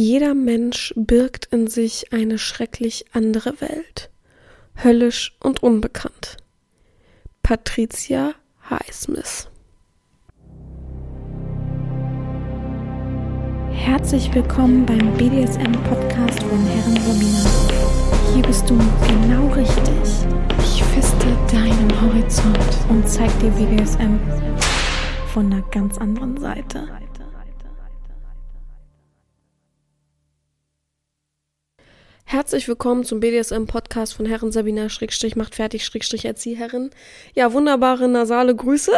Jeder Mensch birgt in sich eine schrecklich andere Welt, höllisch und unbekannt. Patricia Highsmith Herzlich willkommen beim BDSM-Podcast von Herren Romina. Hier bist du genau richtig. Ich feste deinen Horizont und zeig dir BDSM von einer ganz anderen Seite. Herzlich willkommen zum BDSM-Podcast von Herren Sabina Schrägstrich macht fertig Schrägstrich Erzieherin. Ja, wunderbare nasale Grüße.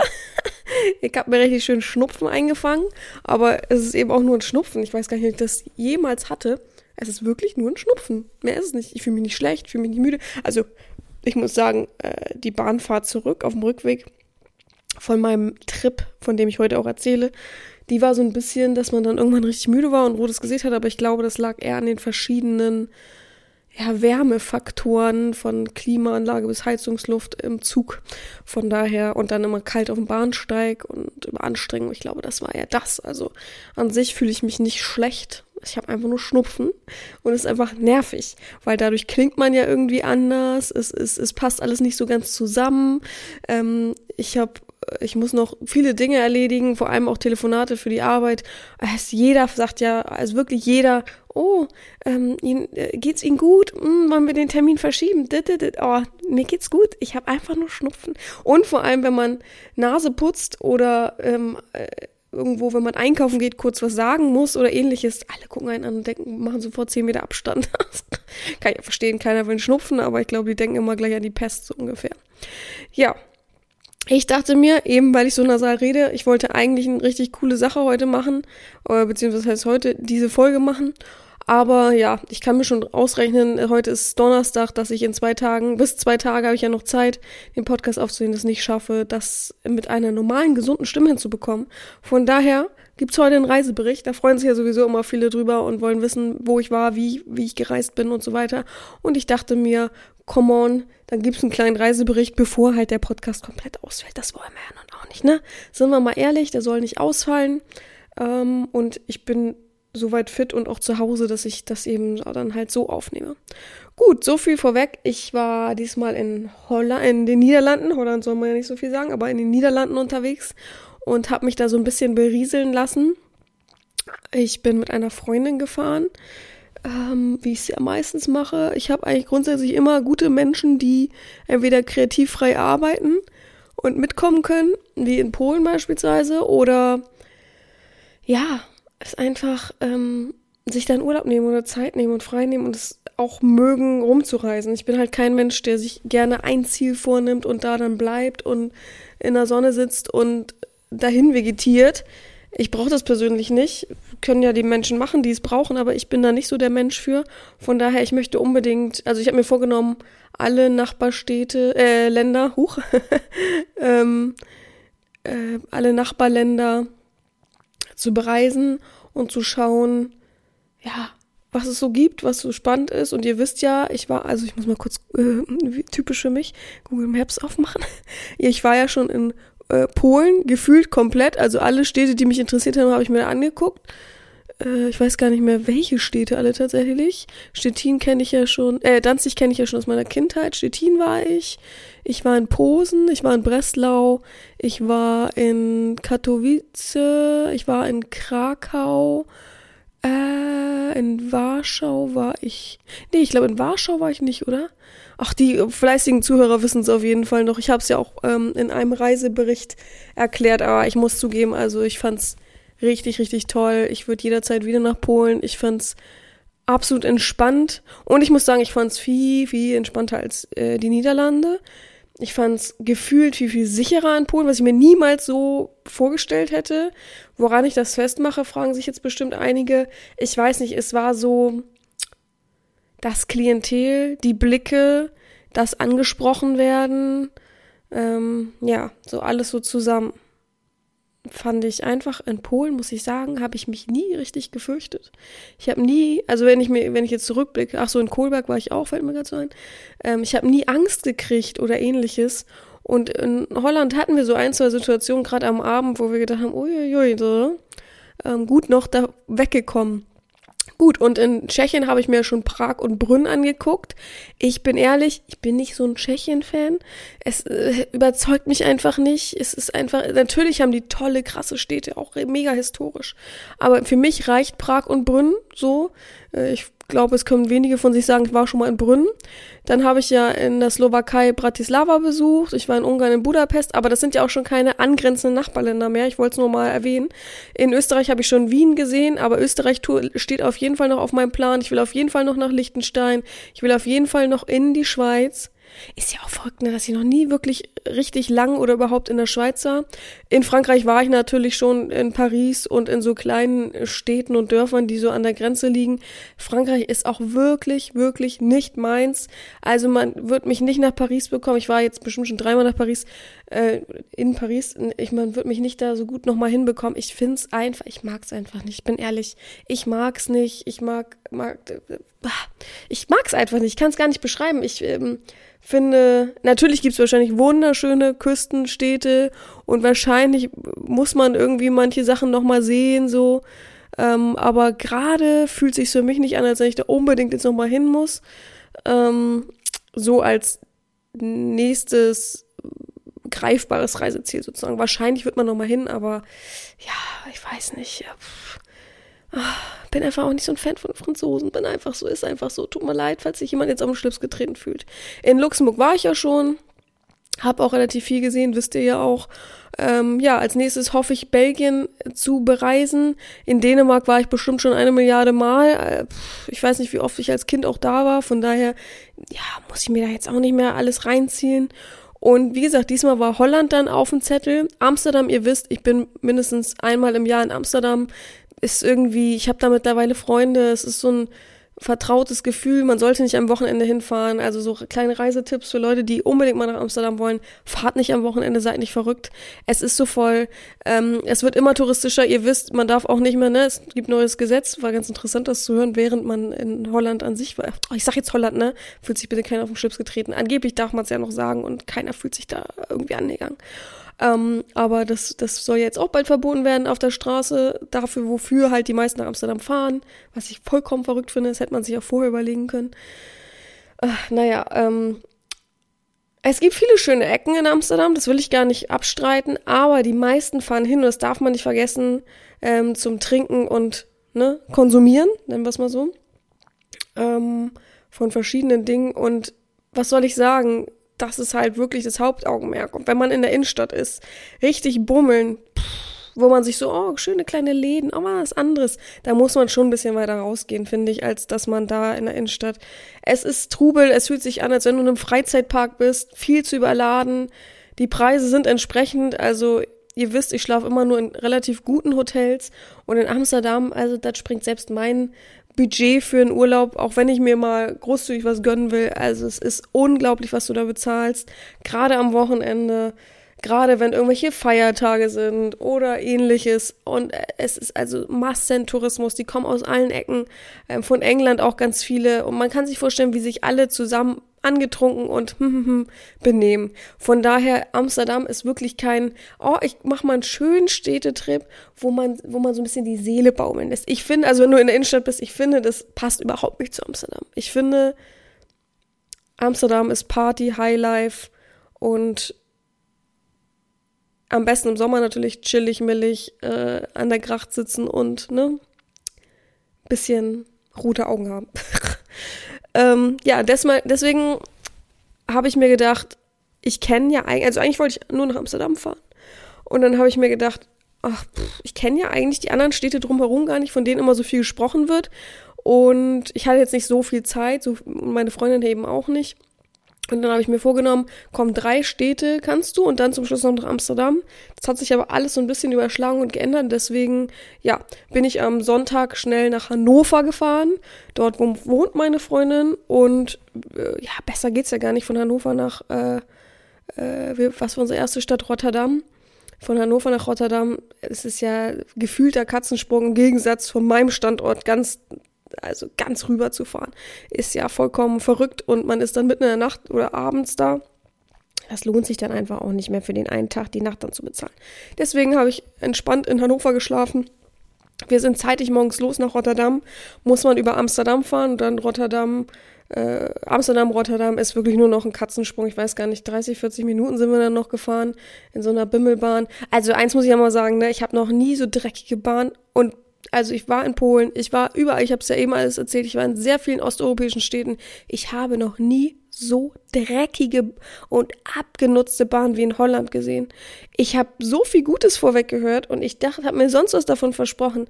ich habe mir richtig schön Schnupfen eingefangen, aber es ist eben auch nur ein Schnupfen. Ich weiß gar nicht, ob ich das jemals hatte. Es ist wirklich nur ein Schnupfen. Mehr ist es nicht. Ich fühle mich nicht schlecht, fühle mich nicht müde. Also, ich muss sagen, äh, die Bahnfahrt zurück auf dem Rückweg von meinem Trip, von dem ich heute auch erzähle, die war so ein bisschen, dass man dann irgendwann richtig müde war und rotes Gesicht hat, aber ich glaube, das lag eher an den verschiedenen ja, Wärmefaktoren von Klimaanlage bis Heizungsluft im Zug. Von daher und dann immer kalt auf dem Bahnsteig und immer Anstrengung. Ich glaube, das war ja das. Also an sich fühle ich mich nicht schlecht. Ich habe einfach nur Schnupfen und ist einfach nervig, weil dadurch klingt man ja irgendwie anders. Es, es, es passt alles nicht so ganz zusammen. Ähm, ich habe ich muss noch viele Dinge erledigen, vor allem auch Telefonate für die Arbeit. Es, jeder sagt ja, also wirklich jeder, oh, ähm, äh, geht's Ihnen gut? Hm, wollen wir den Termin verschieben? Oh, mir geht's gut. Ich habe einfach nur Schnupfen. Und vor allem, wenn man Nase putzt oder ähm, äh, irgendwo, wenn man einkaufen geht, kurz was sagen muss oder ähnliches, alle gucken einen an und denken, machen sofort 10 Meter Abstand. Kann ich ja verstehen, keiner will Schnupfen, aber ich glaube, die denken immer gleich an die Pest so ungefähr. Ja, ich dachte mir, eben weil ich so nasal rede, ich wollte eigentlich eine richtig coole Sache heute machen, oder beziehungsweise heißt heute diese Folge machen. Aber ja, ich kann mir schon ausrechnen, heute ist Donnerstag, dass ich in zwei Tagen, bis zwei Tage habe ich ja noch Zeit, den Podcast aufzunehmen, das nicht schaffe, das mit einer normalen, gesunden Stimme hinzubekommen. Von daher gibt's heute einen Reisebericht. Da freuen sich ja sowieso immer viele drüber und wollen wissen, wo ich war, wie, wie ich gereist bin und so weiter. Und ich dachte mir, come on, dann gibt's einen kleinen Reisebericht, bevor halt der Podcast komplett ausfällt. Das wollen wir ja nun auch nicht, ne? Sind wir mal ehrlich, der soll nicht ausfallen. Ähm, und ich bin soweit fit und auch zu Hause, dass ich das eben dann halt so aufnehme. Gut, so viel vorweg. Ich war diesmal in Holland, in den Niederlanden, Holland soll man ja nicht so viel sagen, aber in den Niederlanden unterwegs und habe mich da so ein bisschen berieseln lassen. Ich bin mit einer Freundin gefahren ähm, wie ich es ja meistens mache. Ich habe eigentlich grundsätzlich immer gute Menschen, die entweder kreativ frei arbeiten und mitkommen können, wie in Polen beispielsweise, oder ja, es einfach ähm, sich dann Urlaub nehmen oder Zeit nehmen und frei nehmen und es auch mögen, rumzureisen. Ich bin halt kein Mensch, der sich gerne ein Ziel vornimmt und da dann bleibt und in der Sonne sitzt und dahin vegetiert. Ich brauche das persönlich nicht. Können ja die Menschen machen, die es brauchen, aber ich bin da nicht so der Mensch für. Von daher, ich möchte unbedingt, also ich habe mir vorgenommen, alle Nachbarstädte, äh, Länder, huch, ähm, äh, alle Nachbarländer zu bereisen und zu schauen, ja, was es so gibt, was so spannend ist. Und ihr wisst ja, ich war, also ich muss mal kurz äh, typisch für mich Google Maps aufmachen. Ich war ja schon in äh, Polen, gefühlt komplett. Also alle Städte, die mich interessiert haben, habe ich mir angeguckt. Äh, ich weiß gar nicht mehr, welche Städte alle tatsächlich. Stettin kenne ich ja schon, äh, Danzig kenne ich ja schon aus meiner Kindheit. Stettin war ich. Ich war in Posen, ich war in Breslau, ich war in Katowice, ich war in Krakau, äh, in Warschau war ich. Nee, ich glaube, in Warschau war ich nicht, oder? Ach, die fleißigen Zuhörer wissen es auf jeden Fall noch. Ich habe es ja auch ähm, in einem Reisebericht erklärt, aber ich muss zugeben, also ich fand's richtig, richtig toll. Ich würde jederzeit wieder nach Polen. Ich fand's absolut entspannt und ich muss sagen, ich fand's viel, viel entspannter als äh, die Niederlande. Ich fand's gefühlt viel, viel sicherer in Polen, was ich mir niemals so vorgestellt hätte. Woran ich das festmache, fragen sich jetzt bestimmt einige. Ich weiß nicht, es war so, das Klientel, die Blicke, das angesprochen werden, ähm, ja, so alles so zusammen. Fand ich einfach in Polen, muss ich sagen, habe ich mich nie richtig gefürchtet. Ich habe nie, also wenn ich mir, wenn ich jetzt zurückblicke, ach so, in Kohlberg war ich auch, fällt mir gerade so ein, ähm, ich habe nie Angst gekriegt oder ähnliches. Und in Holland hatten wir so ein, zwei Situationen, gerade am Abend, wo wir gedacht haben, uiuiui, so, ähm, gut noch da weggekommen Gut, und in Tschechien habe ich mir schon Prag und Brünn angeguckt. Ich bin ehrlich, ich bin nicht so ein Tschechien-Fan. Es äh, überzeugt mich einfach nicht. Es ist einfach, natürlich haben die tolle, krasse Städte, auch mega historisch. Aber für mich reicht Prag und Brünn so. Äh, ich glaube, es können wenige von sich sagen, ich war schon mal in Brünn. Dann habe ich ja in der Slowakei Bratislava besucht. Ich war in Ungarn in Budapest, aber das sind ja auch schon keine angrenzenden Nachbarländer mehr. Ich wollte es nur mal erwähnen. In Österreich habe ich schon Wien gesehen, aber Österreich steht auf jeden Fall noch auf meinem Plan. Ich will auf jeden Fall noch nach Liechtenstein. Ich will auf jeden Fall noch in die Schweiz. Ist ja auch verrückt, ne, dass ich noch nie wirklich richtig lang oder überhaupt in der Schweiz war. In Frankreich war ich natürlich schon in Paris und in so kleinen Städten und Dörfern, die so an der Grenze liegen. Frankreich ist auch wirklich, wirklich nicht meins. Also man wird mich nicht nach Paris bekommen. Ich war jetzt bestimmt schon dreimal nach Paris, äh, in Paris. Ich, man wird mich nicht da so gut nochmal hinbekommen. Ich find's einfach, ich mag's einfach nicht. Ich bin ehrlich, ich mag's nicht. Ich mag, mag, äh, ich mag's einfach nicht. Ich kann's gar nicht beschreiben. Ich, ähm, finde, natürlich gibt's wahrscheinlich wunderschöne Küstenstädte und wahrscheinlich muss man irgendwie manche Sachen nochmal sehen, so. Ähm, aber gerade fühlt sich für mich nicht an, als wenn ich da unbedingt jetzt nochmal hin muss. Ähm, so als nächstes greifbares Reiseziel sozusagen. Wahrscheinlich wird man nochmal hin, aber ja, ich weiß nicht. Ja, bin einfach auch nicht so ein Fan von Franzosen. Bin einfach so, ist einfach so. Tut mir leid, falls sich jemand jetzt auf den Schlips getreten fühlt. In Luxemburg war ich ja schon. Hab auch relativ viel gesehen, wisst ihr ja auch. Ähm, ja, als nächstes hoffe ich, Belgien zu bereisen. In Dänemark war ich bestimmt schon eine Milliarde Mal. Äh, ich weiß nicht, wie oft ich als Kind auch da war. Von daher, ja, muss ich mir da jetzt auch nicht mehr alles reinziehen. Und wie gesagt, diesmal war Holland dann auf dem Zettel. Amsterdam, ihr wisst, ich bin mindestens einmal im Jahr in Amsterdam ist irgendwie, ich habe da mittlerweile Freunde, es ist so ein vertrautes Gefühl, man sollte nicht am Wochenende hinfahren. Also so kleine Reisetipps für Leute, die unbedingt mal nach Amsterdam wollen. Fahrt nicht am Wochenende, seid nicht verrückt. Es ist so voll. Ähm, es wird immer touristischer. Ihr wisst, man darf auch nicht mehr, ne? Es gibt neues Gesetz. War ganz interessant, das zu hören, während man in Holland an sich war. Oh, ich sag jetzt Holland, ne? Fühlt sich bitte keiner auf den Schlips getreten. Angeblich darf man es ja noch sagen und keiner fühlt sich da irgendwie angegangen. Ähm, aber das, das soll jetzt auch bald verboten werden auf der Straße. Dafür, wofür halt die meisten nach Amsterdam fahren. Was ich vollkommen verrückt finde, das hätte man sich auch vorher überlegen können. Äh, naja, ähm, es gibt viele schöne Ecken in Amsterdam, das will ich gar nicht abstreiten, aber die meisten fahren hin, und das darf man nicht vergessen, ähm, zum Trinken und ne, konsumieren, nennen wir es mal so, ähm, von verschiedenen Dingen. Und was soll ich sagen? Das ist halt wirklich das Hauptaugenmerk. Und wenn man in der Innenstadt ist, richtig bummeln, wo man sich so, oh, schöne kleine Läden, oh, was anderes, da muss man schon ein bisschen weiter rausgehen, finde ich, als dass man da in der Innenstadt. Es ist Trubel, es fühlt sich an, als wenn du in einem Freizeitpark bist, viel zu überladen. Die Preise sind entsprechend, also ihr wisst, ich schlafe immer nur in relativ guten Hotels und in Amsterdam, also das springt selbst mein Budget für einen Urlaub, auch wenn ich mir mal großzügig was gönnen will. Also es ist unglaublich, was du da bezahlst. Gerade am Wochenende, gerade wenn irgendwelche Feiertage sind oder ähnliches. Und es ist also Massentourismus, die kommen aus allen Ecken, ähm, von England auch ganz viele. Und man kann sich vorstellen, wie sich alle zusammen angetrunken und hm, hm, hm, benehmen. Von daher, Amsterdam ist wirklich kein, oh, ich mach mal einen schönen Städtetrip, wo man, wo man so ein bisschen die Seele baumeln lässt. Ich finde, also wenn du in der Innenstadt bist, ich finde, das passt überhaupt nicht zu Amsterdam. Ich finde, Amsterdam ist Party, Highlife und am besten im Sommer natürlich chillig, millig, äh, an der Gracht sitzen und, ne, bisschen rote Augen haben. Ähm, ja, desmal, deswegen habe ich mir gedacht, ich kenne ja eigentlich, also eigentlich wollte ich nur nach Amsterdam fahren. Und dann habe ich mir gedacht, ach, pff, ich kenne ja eigentlich die anderen Städte drumherum gar nicht, von denen immer so viel gesprochen wird. Und ich hatte jetzt nicht so viel Zeit, so meine Freundin eben auch nicht. Und dann habe ich mir vorgenommen, komm, drei Städte kannst du und dann zum Schluss noch nach Amsterdam. Das hat sich aber alles so ein bisschen überschlagen und geändert. Deswegen, ja, bin ich am Sonntag schnell nach Hannover gefahren. Dort wohnt meine Freundin und äh, ja, besser geht's ja gar nicht von Hannover nach, äh, äh, was war unsere erste Stadt? Rotterdam. Von Hannover nach Rotterdam, es ist ja gefühlter Katzensprung im Gegensatz von meinem Standort ganz also ganz rüber zu fahren, ist ja vollkommen verrückt und man ist dann mitten in der Nacht oder abends da. Das lohnt sich dann einfach auch nicht mehr für den einen Tag die Nacht dann zu bezahlen. Deswegen habe ich entspannt in Hannover geschlafen Wir sind zeitig morgens los nach Rotterdam, muss man über Amsterdam fahren und dann Rotterdam, äh, Amsterdam, Rotterdam ist wirklich nur noch ein Katzensprung. Ich weiß gar nicht, 30, 40 Minuten sind wir dann noch gefahren in so einer Bimmelbahn. Also eins muss ich ja mal sagen, ne, ich habe noch nie so dreckige Bahn und also ich war in Polen, ich war überall, ich habe es ja eben alles erzählt, ich war in sehr vielen osteuropäischen Städten. Ich habe noch nie so dreckige und abgenutzte Bahn wie in Holland gesehen. Ich habe so viel Gutes vorweg gehört und ich dachte, habe mir sonst was davon versprochen.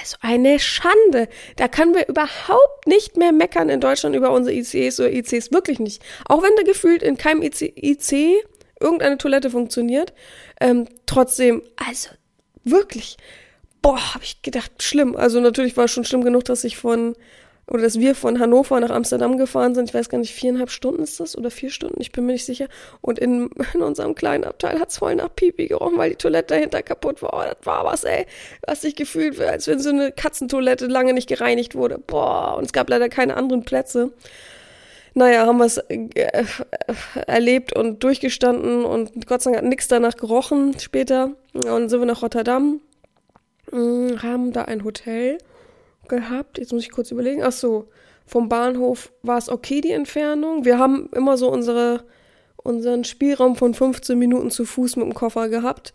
Also eine Schande. Da können wir überhaupt nicht mehr meckern in Deutschland über unsere ICs oder ICs. Wirklich nicht. Auch wenn da gefühlt in keinem IC, IC irgendeine Toilette funktioniert. Ähm, trotzdem, also wirklich boah, habe ich gedacht, schlimm. Also natürlich war es schon schlimm genug, dass ich von, oder dass wir von Hannover nach Amsterdam gefahren sind. Ich weiß gar nicht, viereinhalb Stunden ist das oder vier Stunden, ich bin mir nicht sicher. Und in, in unserem kleinen Abteil hat es voll nach Pipi gerochen, weil die Toilette dahinter kaputt war. Oh, das war was, ey. Was sich gefühlt, als wenn so eine Katzentoilette lange nicht gereinigt wurde. Boah, und es gab leider keine anderen Plätze. Naja, haben wir es äh, erlebt und durchgestanden und Gott sei Dank hat nichts danach gerochen später. Und sind wir nach Rotterdam Mm, haben da ein Hotel gehabt. Jetzt muss ich kurz überlegen. Ach so, vom Bahnhof war es okay, die Entfernung. Wir haben immer so unsere, unseren Spielraum von 15 Minuten zu Fuß mit dem Koffer gehabt.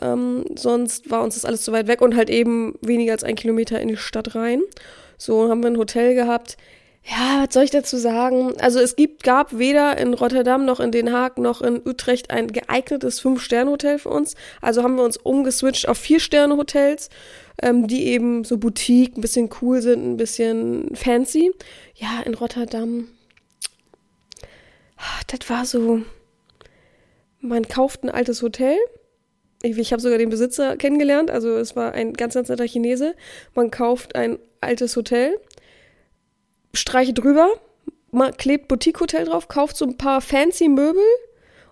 Ähm, sonst war uns das alles zu weit weg und halt eben weniger als ein Kilometer in die Stadt rein. So haben wir ein Hotel gehabt. Ja, was soll ich dazu sagen? Also es gibt, gab weder in Rotterdam noch in Den Haag noch in Utrecht ein geeignetes Fünf-Sterne-Hotel für uns. Also haben wir uns umgeswitcht auf Vier-Sterne-Hotels, ähm, die eben so Boutique, ein bisschen cool sind, ein bisschen fancy. Ja, in Rotterdam, das war so, man kauft ein altes Hotel. Ich, ich habe sogar den Besitzer kennengelernt, also es war ein ganz, ganz netter Chinese. Man kauft ein altes Hotel streiche drüber, klebt Boutique Hotel drauf, kauft so ein paar fancy Möbel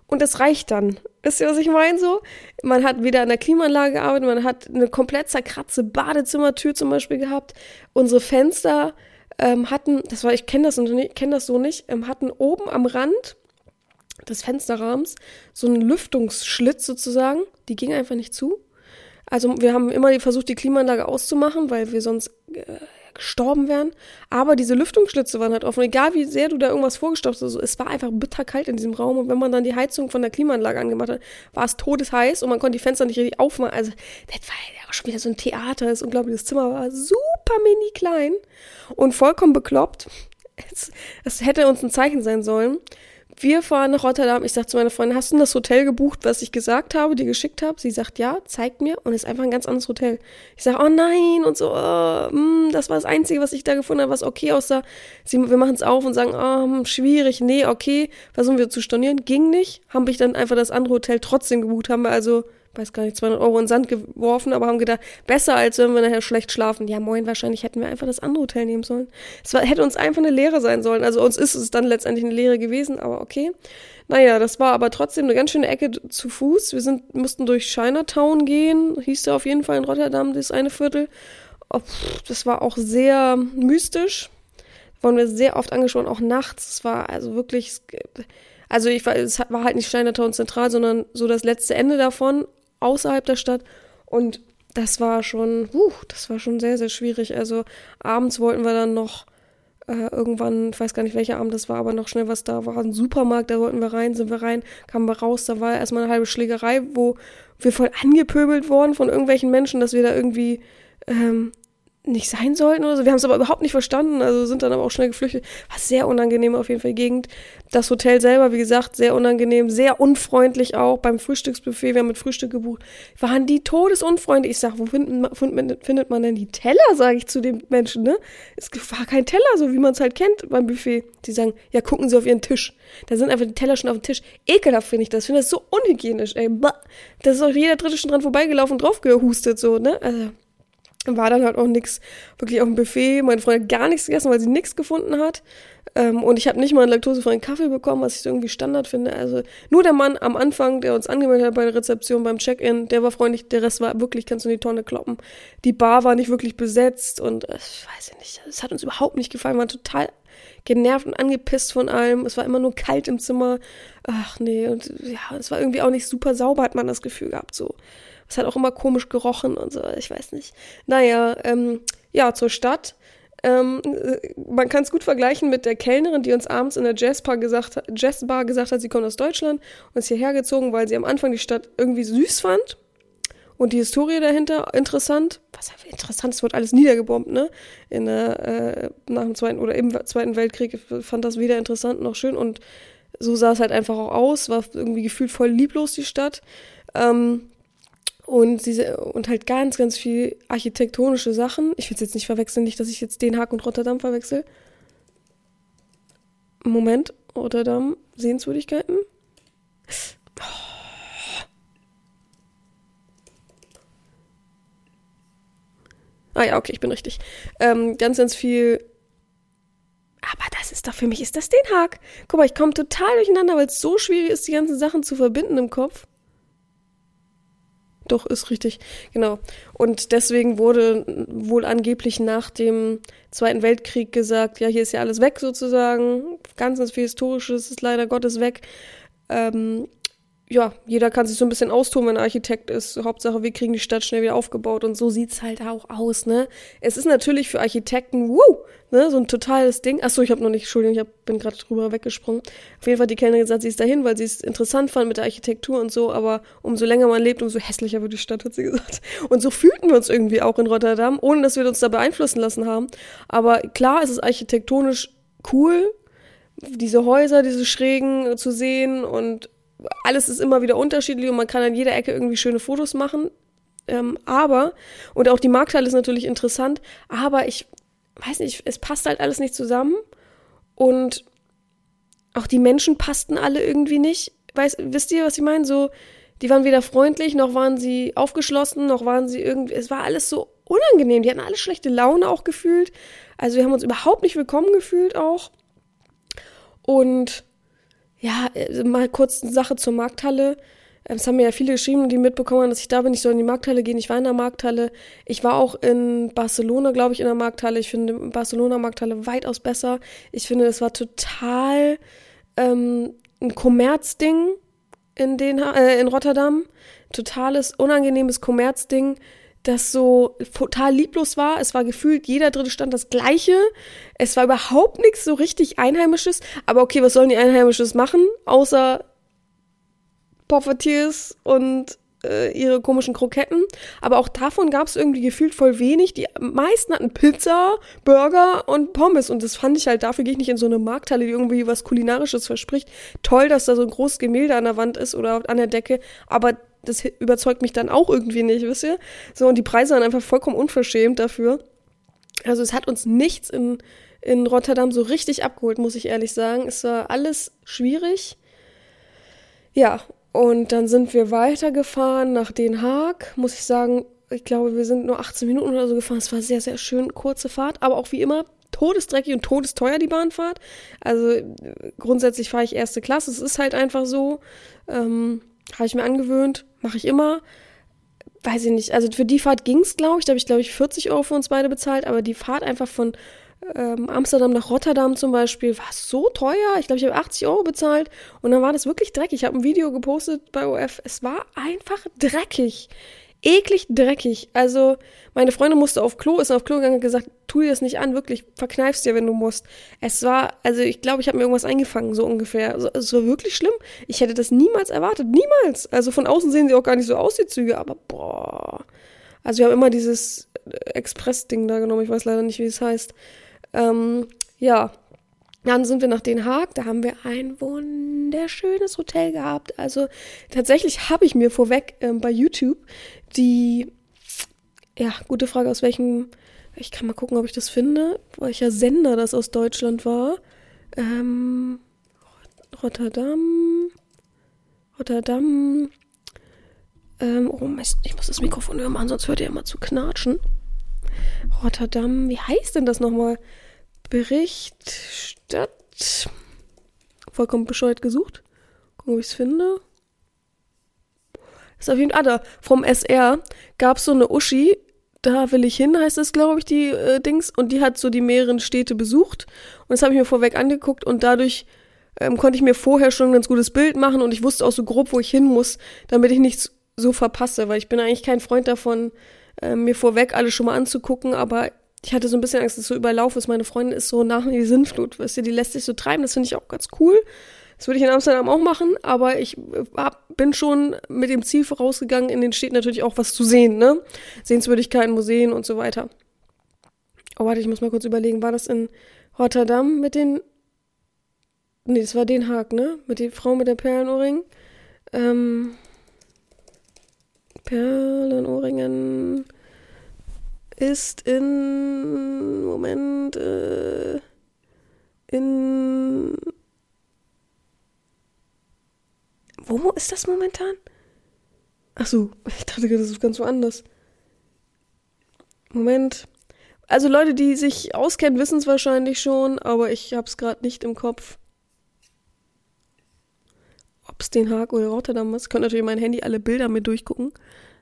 und das reicht dann. Wisst ihr, was ich meine so? Man hat wieder an der Klimaanlage gearbeitet, man hat eine komplett zerkratzte Badezimmertür zum Beispiel gehabt. Unsere Fenster ähm, hatten, das war, ich kenne das, kenn das so nicht, ähm, hatten oben am Rand des Fensterrahmens so einen Lüftungsschlitz sozusagen. Die ging einfach nicht zu. Also wir haben immer versucht, die Klimaanlage auszumachen, weil wir sonst äh, gestorben wären. Aber diese Lüftungsschlitze waren halt offen. Egal wie sehr du da irgendwas vorgestopft hast, es war einfach bitterkalt in diesem Raum. Und wenn man dann die Heizung von der Klimaanlage angemacht hat, war es todesheiß und man konnte die Fenster nicht richtig aufmachen. Also, das war ja schon wieder so ein Theater. Das unglaubliche Zimmer war super mini klein und vollkommen bekloppt. Es, es hätte uns ein Zeichen sein sollen wir fahren nach Rotterdam. Ich sage zu meiner Freundin, hast du das Hotel gebucht, was ich gesagt habe, dir geschickt habe? Sie sagt ja, zeigt mir und ist einfach ein ganz anderes Hotel. Ich sage, oh nein und so, oh, mh, das war das Einzige, was ich da gefunden habe, was okay aussah. Sie, wir machen es auf und sagen, oh, schwierig, nee, okay, versuchen wir zu stornieren. Ging nicht, haben ich dann einfach das andere Hotel trotzdem gebucht, haben wir also weiß gar nicht, 200 Euro in den Sand geworfen, aber haben gedacht, besser als wenn wir nachher schlecht schlafen. Ja, moin, wahrscheinlich hätten wir einfach das andere Hotel nehmen sollen. Es war, hätte uns einfach eine Lehre sein sollen. Also uns ist es dann letztendlich eine Lehre gewesen, aber okay. Naja, das war aber trotzdem eine ganz schöne Ecke zu Fuß. Wir sind, mussten durch Chinatown gehen, hieß der auf jeden Fall in Rotterdam, das eine Viertel. Oh, das war auch sehr mystisch. Wurden wir sehr oft angeschaut, auch nachts. Es war also wirklich, also ich war, es war halt nicht Chinatown zentral, sondern so das letzte Ende davon außerhalb der Stadt. Und das war schon, uh, das war schon sehr, sehr schwierig. Also abends wollten wir dann noch äh, irgendwann, ich weiß gar nicht, welcher Abend das war, aber noch schnell was da war. Ein Supermarkt, da wollten wir rein, sind wir rein, kamen wir raus, da war erstmal eine halbe Schlägerei, wo wir voll angepöbelt wurden von irgendwelchen Menschen, dass wir da irgendwie ähm, nicht sein sollten oder so. Wir haben es aber überhaupt nicht verstanden, also sind dann aber auch schnell geflüchtet. War sehr unangenehm auf jeden Fall die Gegend. Das Hotel selber, wie gesagt, sehr unangenehm, sehr unfreundlich auch beim Frühstücksbuffet. Wir haben mit Frühstück gebucht. Waren die todesunfreundlich. Ich sag, wo findet man, findet man denn die Teller, sage ich zu den Menschen, ne? Es war kein Teller, so wie man es halt kennt beim Buffet. Die sagen, ja, gucken Sie auf Ihren Tisch. Da sind einfach die Teller schon auf dem Tisch. Ekelhaft finde ich das. Ich finde das so unhygienisch, ey. Da ist auch jeder Dritte schon dran vorbeigelaufen und drauf gehustet, so, ne? Also, war dann halt auch nichts wirklich auf dem Buffet. Meine Freundin hat gar nichts gegessen, weil sie nichts gefunden hat. Ähm, und ich habe nicht mal einen laktosefreien Kaffee bekommen, was ich so irgendwie Standard finde. Also nur der Mann am Anfang, der uns angemeldet hat bei der Rezeption beim Check-in, der war freundlich. Der Rest war wirklich, kannst du in die Tonne kloppen. Die Bar war nicht wirklich besetzt und äh, ich weiß ja nicht, es hat uns überhaupt nicht gefallen. Wir waren total genervt und angepisst von allem. Es war immer nur kalt im Zimmer. Ach nee, und ja, es war irgendwie auch nicht super sauber, hat man das Gefühl gehabt so. Es hat auch immer komisch gerochen und so, ich weiß nicht. Naja, ähm, ja, zur Stadt. Ähm, man kann es gut vergleichen mit der Kellnerin, die uns abends in der Jazzbar gesagt, Jazzbar gesagt hat, sie kommt aus Deutschland und ist hierher gezogen, weil sie am Anfang die Stadt irgendwie süß fand und die Historie dahinter interessant. Was interessant, es wird alles niedergebombt, ne? In der, äh, nach dem Zweiten oder im Zweiten Weltkrieg fand das weder interessant noch schön und so sah es halt einfach auch aus, war irgendwie gefühlt voll lieblos die Stadt. Ähm, und diese, und halt ganz, ganz viel architektonische Sachen. Ich will es jetzt nicht verwechseln, nicht, dass ich jetzt Den Haag und Rotterdam verwechsel. Moment, Rotterdam, Sehenswürdigkeiten. Ah ja, okay, ich bin richtig. Ähm, ganz, ganz viel. Aber das ist doch für mich, ist das Den Haag? Guck mal, ich komme total durcheinander, weil es so schwierig ist, die ganzen Sachen zu verbinden im Kopf. Doch, ist richtig, genau. Und deswegen wurde wohl angeblich nach dem Zweiten Weltkrieg gesagt, ja, hier ist ja alles weg sozusagen. Ganz, ganz viel Historisches ist leider Gottes weg. Ähm, ja, jeder kann sich so ein bisschen austoben, wenn er Architekt ist. Hauptsache, wir kriegen die Stadt schnell wieder aufgebaut und so sieht's halt auch aus, ne? Es ist natürlich für Architekten, wuh, ne, so ein totales Ding. Achso, ich habe noch nicht, Entschuldigung, ich hab, bin gerade drüber weggesprungen. Auf jeden Fall hat die Kellnerin gesagt, sie ist dahin, weil sie es interessant fand mit der Architektur und so, aber umso länger man lebt, umso hässlicher wird die Stadt, hat sie gesagt. Und so fühlten wir uns irgendwie auch in Rotterdam, ohne dass wir uns da beeinflussen lassen haben. Aber klar, es ist architektonisch cool, diese Häuser, diese Schrägen zu sehen und alles ist immer wieder unterschiedlich und man kann an jeder Ecke irgendwie schöne Fotos machen. Ähm, aber, und auch die Markthalle ist natürlich interessant, aber ich weiß nicht, es passt halt alles nicht zusammen und auch die Menschen passten alle irgendwie nicht. Weiß, wisst ihr, was ich meine? So, die waren weder freundlich, noch waren sie aufgeschlossen, noch waren sie irgendwie, es war alles so unangenehm. Die hatten alle schlechte Laune auch gefühlt. Also wir haben uns überhaupt nicht willkommen gefühlt auch. Und ja, äh, mal kurz eine Sache zur Markthalle. Ähm, es haben mir ja viele geschrieben, die mitbekommen dass ich da bin. Ich soll in die Markthalle gehen. Ich war in der Markthalle. Ich war auch in Barcelona, glaube ich, in der Markthalle. Ich finde Barcelona Markthalle weitaus besser. Ich finde, es war total ähm, ein Kommerzding in, den, äh, in Rotterdam. Totales, unangenehmes Kommerzding das so total lieblos war. Es war gefühlt jeder dritte Stand das gleiche. Es war überhaupt nichts so richtig Einheimisches. Aber okay, was sollen die Einheimisches machen? Außer Poffertiers und äh, ihre komischen Kroketten. Aber auch davon gab es irgendwie gefühlt voll wenig. Die meisten hatten Pizza, Burger und Pommes. Und das fand ich halt, dafür gehe ich nicht in so eine Markthalle, die irgendwie was Kulinarisches verspricht. Toll, dass da so ein großes Gemälde an der Wand ist oder an der Decke. Aber das überzeugt mich dann auch irgendwie nicht, wisst ihr? So, und die Preise waren einfach vollkommen unverschämt dafür. Also es hat uns nichts in, in Rotterdam so richtig abgeholt, muss ich ehrlich sagen. Es war alles schwierig. Ja, und dann sind wir weitergefahren nach Den Haag. Muss ich sagen, ich glaube, wir sind nur 18 Minuten oder so gefahren. Es war sehr, sehr schön, kurze Fahrt, aber auch wie immer todesdreckig und todesteuer die Bahnfahrt. Also grundsätzlich fahre ich erste Klasse. Es ist halt einfach so. Ähm, habe ich mir angewöhnt, mache ich immer. Weiß ich nicht. Also für die Fahrt ging es, glaube ich. Da habe ich, glaube ich, 40 Euro für uns beide bezahlt. Aber die Fahrt einfach von ähm, Amsterdam nach Rotterdam zum Beispiel war so teuer. Ich glaube, ich habe 80 Euro bezahlt. Und dann war das wirklich dreckig. Ich habe ein Video gepostet bei OF. Es war einfach dreckig eklig dreckig. Also, meine Freundin musste auf Klo, ist auf Klo gegangen und gesagt, tu dir das nicht an, wirklich, verkneifst dir, wenn du musst. Es war, also ich glaube, ich habe mir irgendwas eingefangen, so ungefähr. Also, es war wirklich schlimm. Ich hätte das niemals erwartet, niemals. Also von außen sehen sie auch gar nicht so aus, die Züge, aber boah. Also wir haben immer dieses Express-Ding da genommen, ich weiß leider nicht, wie es heißt. Ähm, ja, dann sind wir nach Den Haag, da haben wir ein wunderschönes Hotel gehabt. Also tatsächlich habe ich mir vorweg ähm, bei YouTube die, ja, gute Frage, aus welchem, ich kann mal gucken, ob ich das finde, welcher Sender das aus Deutschland war. Ähm, Rotterdam, Rotterdam, ähm, oh Mist, ich muss das Mikrofon hören sonst hört ihr immer zu knatschen. Rotterdam, wie heißt denn das nochmal? Berichterstatt. Vollkommen bescheuert gesucht. Gucken, ob ich es finde. Ist auf jeden Fall, ah, da, vom SR gab es so eine Uschi, da will ich hin, heißt es, glaube ich, die äh, Dings. Und die hat so die mehreren Städte besucht. Und das habe ich mir vorweg angeguckt und dadurch ähm, konnte ich mir vorher schon ein ganz gutes Bild machen und ich wusste auch so grob, wo ich hin muss, damit ich nicht so verpasse, weil ich bin eigentlich kein Freund davon, äh, mir vorweg alles schon mal anzugucken, aber ich hatte so ein bisschen Angst, dass so überlaufen ist. Meine Freundin ist so nach die Sinnflut, weißt du, die lässt sich so treiben, das finde ich auch ganz cool. Das würde ich in Amsterdam auch machen, aber ich äh, hab, bin schon mit dem Ziel vorausgegangen, in den Städten natürlich auch was zu sehen, ne? Sehenswürdigkeiten, Museen und so weiter. Oh, warte, ich muss mal kurz überlegen, war das in Rotterdam mit den. Nee, das war Den Haag, ne? Mit der Frau mit der Perlenohrring. Ähm. Perlenohrringen ist in. Moment. Äh, in. Wo ist das momentan? Ach so, ich dachte, das ist ganz woanders. Moment. Also Leute, die sich auskennen, wissen es wahrscheinlich schon, aber ich habe es gerade nicht im Kopf. Ob es Den Haag oder Rotterdam ist. Könnt natürlich mein Handy alle Bilder mit durchgucken.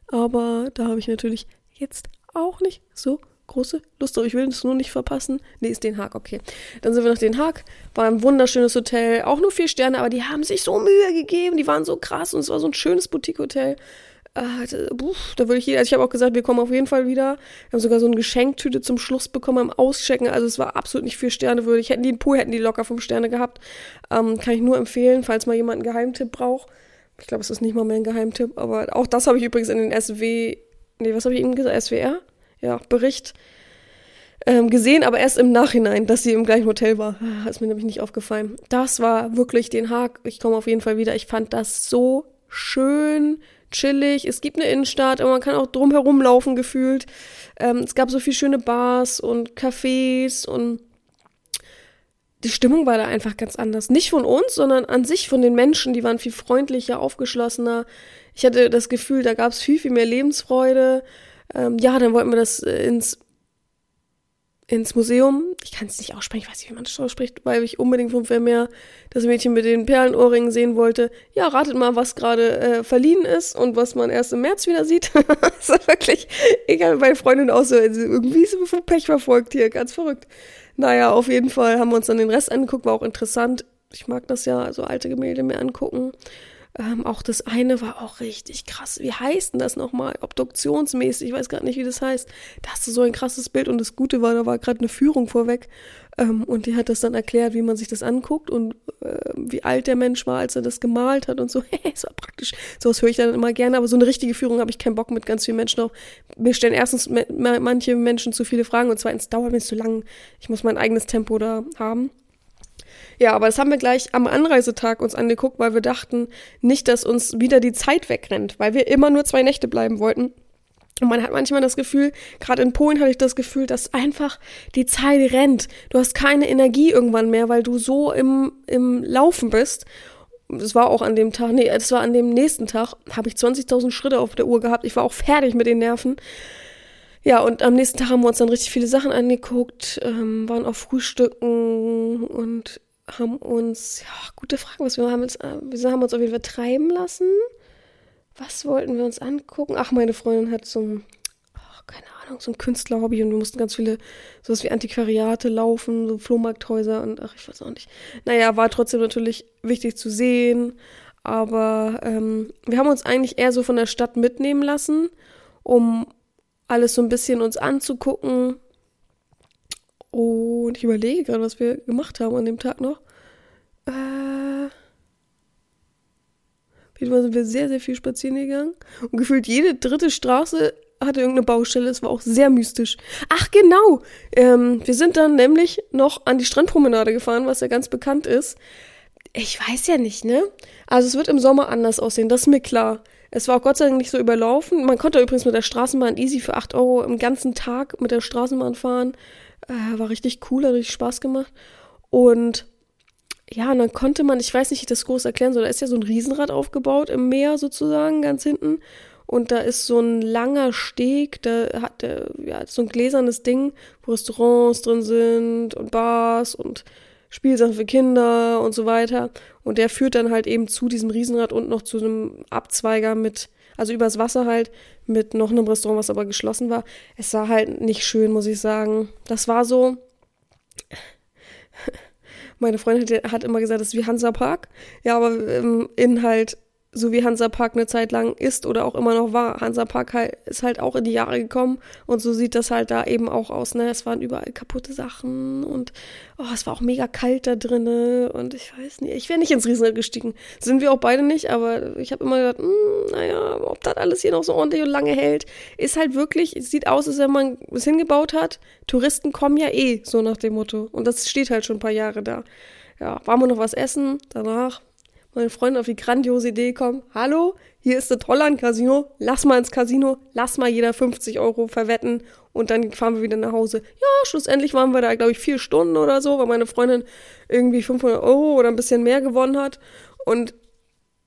Aber da habe ich natürlich jetzt auch nicht so große Lust drauf. Ich will es nur nicht verpassen. Nee, ist Den Haag, okay. Dann sind wir nach Den Haag. War ein wunderschönes Hotel. Auch nur vier Sterne, aber die haben sich so Mühe gegeben. Die waren so krass und es war so ein schönes Boutique-Hotel. Äh, da würde ich also ich habe auch gesagt, wir kommen auf jeden Fall wieder. Wir haben sogar so eine Geschenktüte zum Schluss bekommen am Auschecken. Also es war absolut nicht vier Sterne würdig. Hätten die einen Pool, hätten die locker fünf Sterne gehabt. Ähm, kann ich nur empfehlen, falls mal jemand einen Geheimtipp braucht. Ich glaube, es ist nicht mal mehr ein Geheimtipp, aber auch das habe ich übrigens in den SW, nee, was habe ich Ihnen gesagt? SWR? Ja, Bericht ähm, gesehen, aber erst im Nachhinein, dass sie im gleichen Hotel war. Ah, ist mir nämlich nicht aufgefallen. Das war wirklich den Haag. Ich komme auf jeden Fall wieder. Ich fand das so schön chillig. Es gibt eine Innenstadt, aber man kann auch drumherum laufen gefühlt. Ähm, es gab so viele schöne Bars und Cafés und die Stimmung war da einfach ganz anders. Nicht von uns, sondern an sich von den Menschen. Die waren viel freundlicher, aufgeschlossener. Ich hatte das Gefühl, da gab es viel, viel mehr Lebensfreude. Ähm, ja, dann wollten wir das äh, ins ins Museum. Ich kann es nicht aussprechen, ich weiß nicht, wie man das ausspricht, weil ich unbedingt vom Vermeer das Mädchen mit den Perlenohrringen sehen wollte. Ja, ratet mal, was gerade äh, verliehen ist und was man erst im März wieder sieht. das ist wirklich, egal, meine Freundin auch so, also irgendwie ist sie Pech verfolgt hier, ganz verrückt. Naja, auf jeden Fall haben wir uns dann den Rest angeguckt, war auch interessant. Ich mag das ja, so alte Gemälde mir angucken. Ähm, auch das eine war auch richtig krass. Wie heißt denn das nochmal? Obduktionsmäßig, ich weiß gerade nicht, wie das heißt. Da hast du so ein krasses Bild und das Gute war, da war gerade eine Führung vorweg ähm, und die hat das dann erklärt, wie man sich das anguckt und äh, wie alt der Mensch war, als er das gemalt hat und so. es war praktisch. Sowas höre ich dann immer gerne, aber so eine richtige Führung habe ich keinen Bock mit ganz vielen Menschen auch. Mir stellen erstens manche Menschen zu viele Fragen und zweitens dauert mir zu lang. Ich muss mein eigenes Tempo da haben. Ja, aber das haben wir gleich am Anreisetag uns angeguckt, weil wir dachten nicht, dass uns wieder die Zeit wegrennt, weil wir immer nur zwei Nächte bleiben wollten. Und man hat manchmal das Gefühl, gerade in Polen hatte ich das Gefühl, dass einfach die Zeit rennt. Du hast keine Energie irgendwann mehr, weil du so im, im Laufen bist. Es war auch an dem Tag, nee, es war an dem nächsten Tag, habe ich 20.000 Schritte auf der Uhr gehabt. Ich war auch fertig mit den Nerven. Ja, und am nächsten Tag haben wir uns dann richtig viele Sachen angeguckt, ähm, waren auf Frühstücken und haben uns, ja, gute Frage, was wir haben uns, äh, wir haben uns auf jeden Fall treiben lassen. Was wollten wir uns angucken? Ach, meine Freundin hat so ein, oh, keine Ahnung, so ein Künstlerhobby und wir mussten ganz viele, sowas wie Antiquariate laufen, so Flohmarkthäuser und ach, ich weiß auch nicht. Naja, war trotzdem natürlich wichtig zu sehen, aber ähm, wir haben uns eigentlich eher so von der Stadt mitnehmen lassen, um alles so ein bisschen uns anzugucken, und ich überlege gerade, was wir gemacht haben an dem Tag noch. Äh, auf jeden Fall sind wir sehr, sehr viel spazieren gegangen. Und gefühlt jede dritte Straße hatte irgendeine Baustelle. Es war auch sehr mystisch. Ach, genau. Ähm, wir sind dann nämlich noch an die Strandpromenade gefahren, was ja ganz bekannt ist. Ich weiß ja nicht, ne? Also es wird im Sommer anders aussehen, das ist mir klar. Es war auch Gott sei Dank nicht so überlaufen. Man konnte übrigens mit der Straßenbahn easy für 8 Euro im ganzen Tag mit der Straßenbahn fahren. Äh, war richtig cool, hat richtig Spaß gemacht. Und ja, und dann konnte man, ich weiß nicht, wie ich das groß erklären soll, da ist ja so ein Riesenrad aufgebaut im Meer sozusagen, ganz hinten. Und da ist so ein langer Steg, da hat der, ja, so ein gläsernes Ding, wo Restaurants drin sind und Bars und Spielsachen für Kinder und so weiter. Und der führt dann halt eben zu diesem Riesenrad und noch zu einem Abzweiger mit also übers Wasser halt, mit noch einem Restaurant, was aber geschlossen war. Es war halt nicht schön, muss ich sagen. Das war so. Meine Freundin hat, immer gesagt, das ist wie Hansa Park. Ja, aber im Inhalt so wie Hansapark eine Zeit lang ist oder auch immer noch war. Hansapark halt, ist halt auch in die Jahre gekommen und so sieht das halt da eben auch aus. Ne? Es waren überall kaputte Sachen und oh, es war auch mega kalt da drinnen und ich weiß nicht, ich wäre nicht ins Riesenrad gestiegen. Sind wir auch beide nicht, aber ich habe immer gedacht, hm, naja, ob das alles hier noch so ordentlich und lange hält, ist halt wirklich, es sieht aus, als wenn man es hingebaut hat. Touristen kommen ja eh, so nach dem Motto. Und das steht halt schon ein paar Jahre da. Ja, waren wir noch was essen, danach meine Freunde auf die grandiose Idee kommen, hallo, hier ist das Holland-Casino, lass mal ins Casino, lass mal jeder 50 Euro verwetten. Und dann fahren wir wieder nach Hause. Ja, schlussendlich waren wir da, glaube ich, vier Stunden oder so, weil meine Freundin irgendwie 500 Euro oder ein bisschen mehr gewonnen hat. Und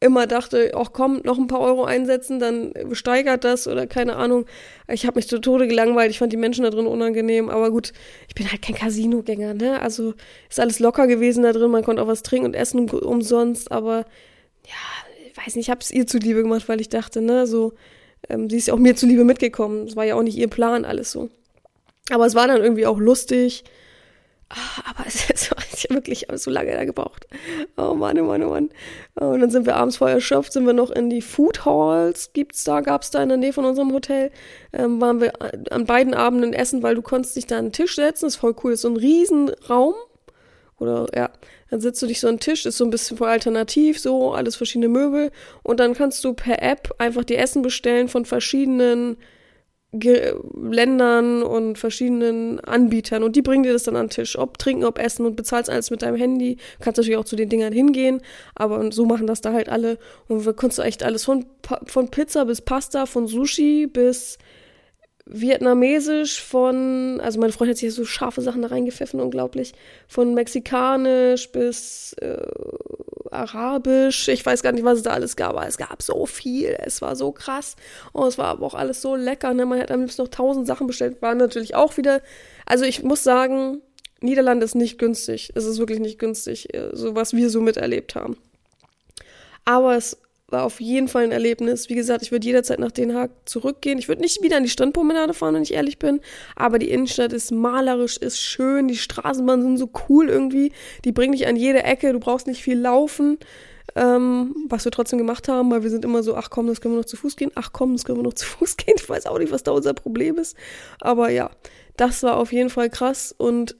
immer dachte, ach komm, noch ein paar Euro einsetzen, dann steigert das oder keine Ahnung. Ich habe mich zu Tode gelangweilt, ich fand die Menschen da drin unangenehm, aber gut, ich bin halt kein Casino-Gänger, ne? Also ist alles locker gewesen da drin, man konnte auch was trinken und essen umsonst, aber ja, weiß nicht, ich habe es ihr zuliebe gemacht, weil ich dachte, ne, so, ähm, sie ist ja auch mir zuliebe mitgekommen. Es war ja auch nicht ihr Plan, alles so. Aber es war dann irgendwie auch lustig. Ah, aber es, es war wirklich so lange da gebraucht. Oh Mann, oh Mann, oh Mann. Und dann sind wir abends voll erschöpft, sind wir noch in die Food Halls, gibt's da, gab's da in der Nähe von unserem Hotel. Ähm, waren wir an beiden Abenden essen, weil du konntest dich da an den Tisch setzen, das ist voll cool. Das ist so ein Riesenraum. Oder ja, dann sitzt du dich so an den Tisch, ist so ein bisschen voll alternativ, so alles verschiedene Möbel. Und dann kannst du per App einfach die Essen bestellen von verschiedenen Ge Ländern und verschiedenen Anbietern und die bringen dir das dann an den Tisch. Ob trinken, ob essen und bezahlst alles mit deinem Handy. Du kannst natürlich auch zu den Dingern hingehen, aber so machen das da halt alle. Und wir konntest du echt alles von, von Pizza bis Pasta, von Sushi bis vietnamesisch, von, also meine Freundin hat sich so scharfe Sachen da reingepfiffen, unglaublich. Von mexikanisch bis äh, arabisch, ich weiß gar nicht, was es da alles gab, aber es gab so viel, es war so krass und es war aber auch alles so lecker, ne? man hat am liebsten noch tausend Sachen bestellt, war natürlich auch wieder, also ich muss sagen, Niederlande ist nicht günstig, es ist wirklich nicht günstig, äh, so was wir so miterlebt haben. Aber es war auf jeden Fall ein Erlebnis. Wie gesagt, ich würde jederzeit nach Den Haag zurückgehen. Ich würde nicht wieder an die Strandpromenade fahren, wenn ich ehrlich bin. Aber die Innenstadt ist malerisch, ist schön. Die Straßenbahnen sind so cool irgendwie. Die bringen dich an jede Ecke. Du brauchst nicht viel laufen. Ähm, was wir trotzdem gemacht haben, weil wir sind immer so, ach komm, das können wir noch zu Fuß gehen. Ach komm, das können wir noch zu Fuß gehen. Ich weiß auch nicht, was da unser Problem ist. Aber ja, das war auf jeden Fall krass und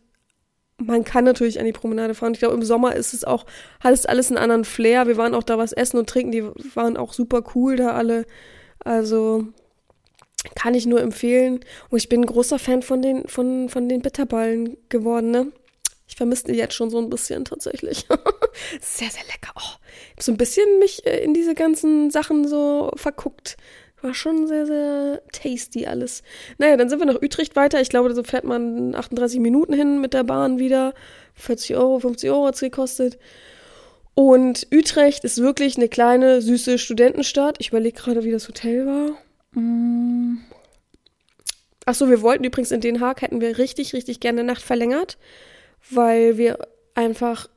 man kann natürlich an die Promenade fahren. Ich glaube, im Sommer ist es auch, hat es alles einen anderen Flair. Wir waren auch da was essen und trinken, die waren auch super cool da alle. Also kann ich nur empfehlen. Und ich bin ein großer Fan von den, von, von den Bitterballen geworden, ne? Ich vermisse die jetzt schon so ein bisschen tatsächlich. sehr, sehr lecker. Oh, ich habe so ein bisschen mich äh, in diese ganzen Sachen so verguckt. War schon sehr, sehr tasty alles. Naja, dann sind wir nach Utrecht weiter. Ich glaube, so fährt man 38 Minuten hin mit der Bahn wieder. 40 Euro, 50 Euro hat es gekostet. Und Utrecht ist wirklich eine kleine, süße Studentenstadt. Ich überlege gerade, wie das Hotel war. Mm. Achso, wir wollten übrigens in Den Haag, hätten wir richtig, richtig gerne Nacht verlängert, weil wir einfach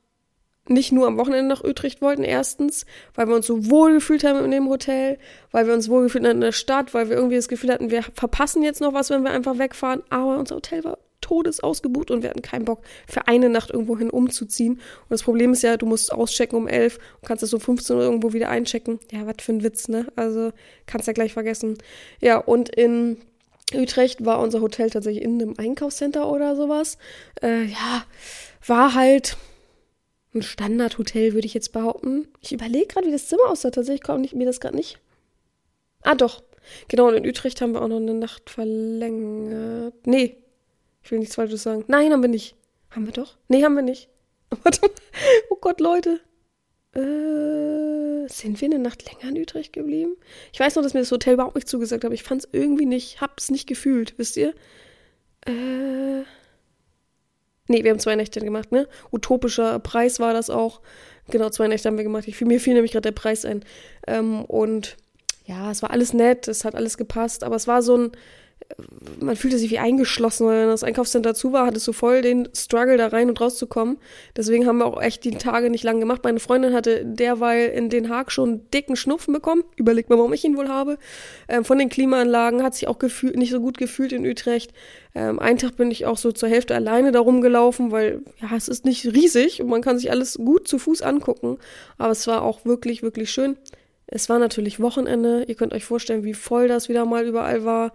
nicht nur am Wochenende nach Utrecht wollten, erstens, weil wir uns so wohl gefühlt haben in dem Hotel, weil wir uns wohl gefühlt haben in der Stadt, weil wir irgendwie das Gefühl hatten, wir verpassen jetzt noch was, wenn wir einfach wegfahren. Aber unser Hotel war todesausgebucht und wir hatten keinen Bock, für eine Nacht irgendwo hin umzuziehen. Und das Problem ist ja, du musst auschecken um elf und kannst das so 15 Uhr irgendwo wieder einchecken. Ja, was für ein Witz, ne? Also kannst ja gleich vergessen. Ja, und in Utrecht war unser Hotel tatsächlich in einem Einkaufscenter oder sowas. Äh, ja, war halt ein Standardhotel, würde ich jetzt behaupten. Ich überlege gerade, wie das Zimmer aussah. Tatsächlich komme ich mir das gerade nicht. Ah, doch. Genau, und in Utrecht haben wir auch noch eine Nacht verlängert. Nee, ich will nichts Falsches sagen. Nein, haben wir nicht. Haben wir doch? Nee, haben wir nicht. Warte mal. Oh Gott, Leute. Äh, sind wir eine Nacht länger in Utrecht geblieben? Ich weiß noch, dass mir das Hotel überhaupt nicht zugesagt hat, ich fand es irgendwie nicht, hab's nicht gefühlt, wisst ihr? Äh. Nee, wir haben zwei Nächte gemacht, ne? Utopischer Preis war das auch. Genau, zwei Nächte haben wir gemacht. Ich, mir fiel nämlich gerade der Preis ein. Ähm, und ja, es war alles nett, es hat alles gepasst, aber es war so ein, man fühlte sich wie eingeschlossen, weil das Einkaufscenter zu war, hattest du voll den Struggle da rein und rauszukommen. Deswegen haben wir auch echt die Tage nicht lang gemacht. Meine Freundin hatte derweil in Den Haag schon dicken Schnupfen bekommen. Überlegt mal, warum ich ihn wohl habe. Ähm, von den Klimaanlagen hat sich auch gefühlt, nicht so gut gefühlt in Utrecht. Ähm, einen Tag bin ich auch so zur Hälfte alleine da rumgelaufen, weil ja, es ist nicht riesig und man kann sich alles gut zu Fuß angucken. Aber es war auch wirklich, wirklich schön. Es war natürlich Wochenende. Ihr könnt euch vorstellen, wie voll das wieder mal überall war.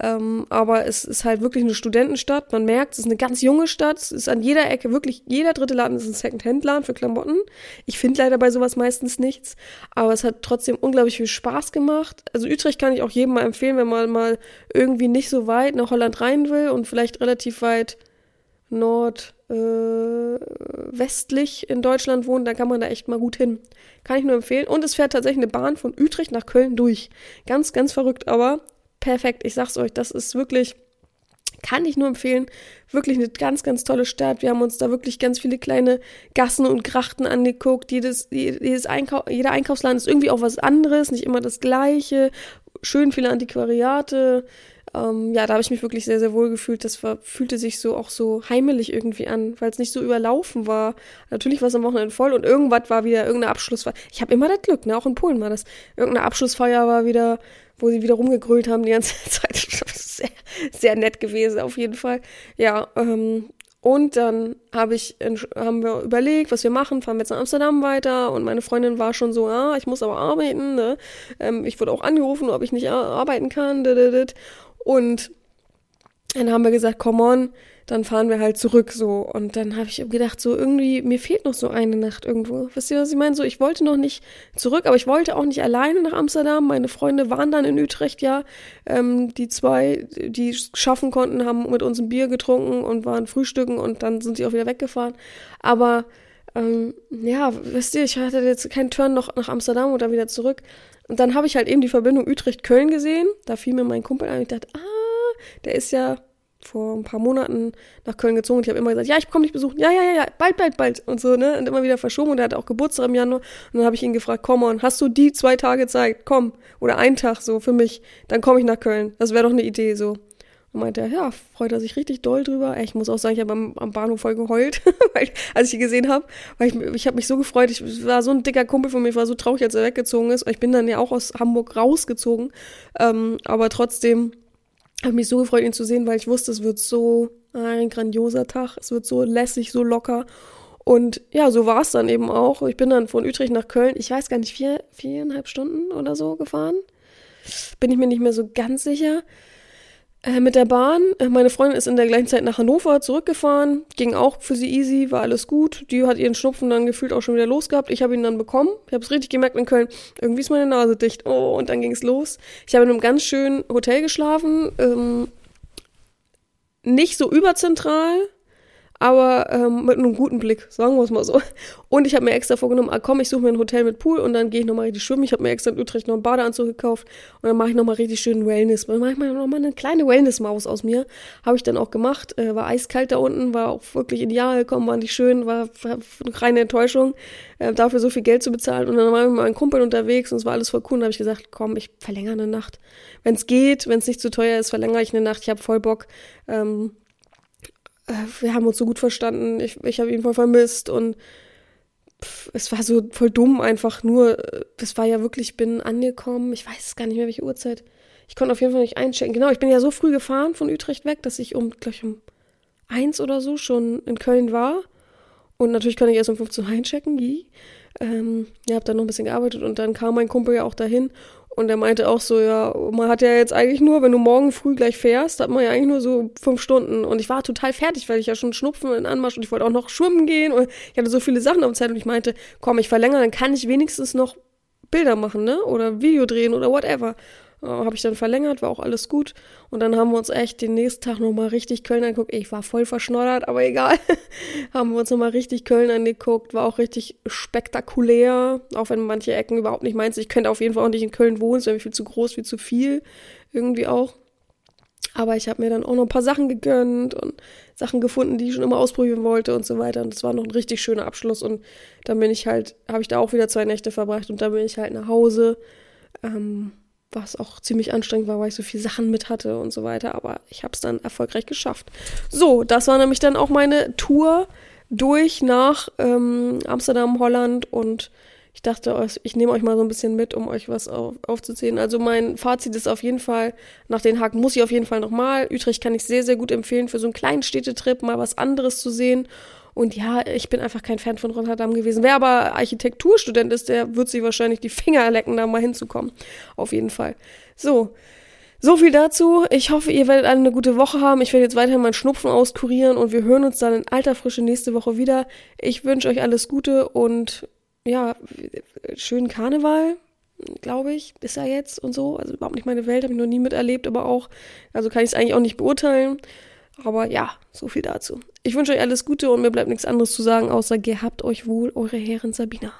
Ähm, aber es ist halt wirklich eine Studentenstadt. Man merkt, es ist eine ganz junge Stadt. Es ist an jeder Ecke wirklich, jeder dritte Laden ist ein Second-Hand-Laden für Klamotten. Ich finde leider bei sowas meistens nichts. Aber es hat trotzdem unglaublich viel Spaß gemacht. Also Utrecht kann ich auch jedem mal empfehlen, wenn man mal irgendwie nicht so weit nach Holland rein will und vielleicht relativ weit nordwestlich äh, in Deutschland wohnt, dann kann man da echt mal gut hin. Kann ich nur empfehlen. Und es fährt tatsächlich eine Bahn von Utrecht nach Köln durch. Ganz, ganz verrückt, aber perfekt. Ich sag's euch, das ist wirklich, kann ich nur empfehlen. Wirklich eine ganz, ganz tolle Stadt. Wir haben uns da wirklich ganz viele kleine Gassen und Grachten angeguckt. Jedes, jedes Einkau jeder Einkaufsladen ist irgendwie auch was anderes, nicht immer das Gleiche. Schön viele Antiquariate. Ähm, ja, da habe ich mich wirklich sehr, sehr wohl gefühlt. Das war, fühlte sich so auch so heimelig irgendwie an, weil es nicht so überlaufen war. Natürlich war es am Wochenende voll und irgendwas war wieder, irgendeine Abschlussfeier. Ich habe immer das Glück, ne? Auch in Polen war das. Irgendeine Abschlussfeier war wieder, wo sie wieder rumgegrölt haben die ganze Zeit. sehr, sehr nett gewesen, auf jeden Fall. Ja, ähm, und dann hab ich, haben wir überlegt, was wir machen, fahren wir jetzt nach Amsterdam weiter und meine Freundin war schon so, ah, ich muss aber arbeiten, ne? Ähm, ich wurde auch angerufen, ob ich nicht arbeiten kann. Und dann haben wir gesagt, come on, dann fahren wir halt zurück so. Und dann habe ich gedacht, so irgendwie, mir fehlt noch so eine Nacht irgendwo. Wisst ihr, was ich meine? So, ich wollte noch nicht zurück, aber ich wollte auch nicht alleine nach Amsterdam. Meine Freunde waren dann in Utrecht, ja. Ähm, die zwei, die schaffen konnten, haben mit uns ein Bier getrunken und waren frühstücken und dann sind sie auch wieder weggefahren. Aber ähm, ja, wisst ihr, ich hatte jetzt keinen Turn noch nach Amsterdam oder wieder zurück. Und dann habe ich halt eben die Verbindung Utrecht-Köln gesehen. Da fiel mir mein Kumpel ein und ich dachte, ah, der ist ja vor ein paar Monaten nach Köln gezogen und ich habe immer gesagt, ja, ich komme dich besuchen, ja, ja, ja, ja, bald, bald, bald und so, ne, und immer wieder verschoben und er hatte auch Geburtstag im Januar und dann habe ich ihn gefragt, komm on, hast du die zwei Tage Zeit, komm, oder einen Tag so für mich, dann komme ich nach Köln, das wäre doch eine Idee so. Und meinte er, ja, freut er sich richtig doll drüber. Ich muss auch sagen, ich habe am, am, Bahnhof voll geheult, weil, als ich ihn gesehen habe. Weil ich, ich habe mich so gefreut. Ich war so ein dicker Kumpel von mir, ich war so traurig, als er weggezogen ist. Ich bin dann ja auch aus Hamburg rausgezogen. Ähm, aber trotzdem habe mich so gefreut, ihn zu sehen, weil ich wusste, es wird so ein grandioser Tag. Es wird so lässig, so locker. Und ja, so war es dann eben auch. Ich bin dann von Utrecht nach Köln, ich weiß gar nicht, vier, viereinhalb Stunden oder so gefahren. Bin ich mir nicht mehr so ganz sicher. Äh, mit der Bahn. Äh, meine Freundin ist in der gleichen Zeit nach Hannover zurückgefahren. Ging auch für sie easy, war alles gut. Die hat ihren Schnupfen dann gefühlt auch schon wieder losgehabt. Ich habe ihn dann bekommen. Ich habe es richtig gemerkt in Köln. Irgendwie ist meine Nase dicht. Oh, und dann ging es los. Ich habe in einem ganz schönen Hotel geschlafen. Ähm, nicht so überzentral, aber ähm, mit einem guten Blick, sagen wir es mal so. Und ich habe mir extra vorgenommen, ah komm, ich suche mir ein Hotel mit Pool und dann gehe ich nochmal richtig schwimmen. Ich habe mir extra in Utrecht noch einen Badeanzug gekauft und dann mache ich nochmal richtig schön Wellness. Dann mache ich mal nochmal eine kleine Wellness-Maus aus mir. Habe ich dann auch gemacht. Äh, war eiskalt da unten, war auch wirklich ideal gekommen, war nicht schön, war, war eine reine Enttäuschung, äh, dafür so viel Geld zu bezahlen. Und dann war ich mit meinem Kumpel unterwegs und es war alles voll cool. Und habe ich gesagt, komm, ich verlängere eine Nacht. Wenn es geht, wenn es nicht zu teuer ist, verlängere ich eine Nacht. Ich habe voll Bock. Ähm, äh, wir haben uns so gut verstanden, ich, ich habe ihn voll vermisst und pff, es war so voll dumm einfach nur, es war ja wirklich, ich bin angekommen, ich weiß gar nicht mehr, welche Uhrzeit. Ich konnte auf jeden Fall nicht einchecken. Genau, ich bin ja so früh gefahren von Utrecht weg, dass ich um, gleich um eins oder so schon in Köln war. Und natürlich konnte ich erst um 15 Uhr einchecken. Ähm, ja, hab dann noch ein bisschen gearbeitet und dann kam mein Kumpel ja auch dahin und er meinte auch so, ja, man hat ja jetzt eigentlich nur, wenn du morgen früh gleich fährst, hat man ja eigentlich nur so fünf Stunden. Und ich war total fertig, weil ich ja schon Schnupfen in Anmarsch und ich wollte auch noch schwimmen gehen. Und ich hatte so viele Sachen auf Zeit und ich meinte, komm, ich verlängere, dann kann ich wenigstens noch Bilder machen, ne? Oder Video drehen oder whatever. Äh, habe ich dann verlängert, war auch alles gut. Und dann haben wir uns echt den nächsten Tag nochmal richtig Köln angeguckt. Ich war voll verschnoddert, aber egal. haben wir uns nochmal richtig Köln angeguckt. War auch richtig spektakulär. Auch wenn manche Ecken überhaupt nicht meinst. Ich könnte auf jeden Fall auch nicht in Köln wohnen. Es wäre viel zu groß, viel zu viel. Irgendwie auch. Aber ich habe mir dann auch noch ein paar Sachen gegönnt und Sachen gefunden, die ich schon immer ausprobieren wollte und so weiter. Und das war noch ein richtig schöner Abschluss. Und dann bin ich halt, habe ich da auch wieder zwei Nächte verbracht und dann bin ich halt nach Hause. Ähm, was auch ziemlich anstrengend war, weil ich so viele Sachen mit hatte und so weiter. Aber ich habe es dann erfolgreich geschafft. So, das war nämlich dann auch meine Tour durch nach ähm, Amsterdam, Holland und ich dachte, ich nehme euch mal so ein bisschen mit, um euch was auf, aufzuzählen. Also mein Fazit ist auf jeden Fall, nach Den Haag muss ich auf jeden Fall nochmal. Utrecht kann ich sehr, sehr gut empfehlen für so einen kleinen Städtetrip, mal was anderes zu sehen. Und ja, ich bin einfach kein Fan von Rotterdam gewesen. Wer aber Architekturstudent ist, der wird sich wahrscheinlich die Finger lecken, da mal hinzukommen. Auf jeden Fall. So. So viel dazu. Ich hoffe, ihr werdet alle eine gute Woche haben. Ich werde jetzt weiterhin meinen Schnupfen auskurieren und wir hören uns dann in alter Frische nächste Woche wieder. Ich wünsche euch alles Gute und ja, schönen Karneval, glaube ich, ist er jetzt und so. Also überhaupt nicht meine Welt, habe ich noch nie miterlebt, aber auch, also kann ich es eigentlich auch nicht beurteilen. Aber ja, so viel dazu. Ich wünsche euch alles Gute und mir bleibt nichts anderes zu sagen, außer gehabt euch wohl, eure Herren Sabina.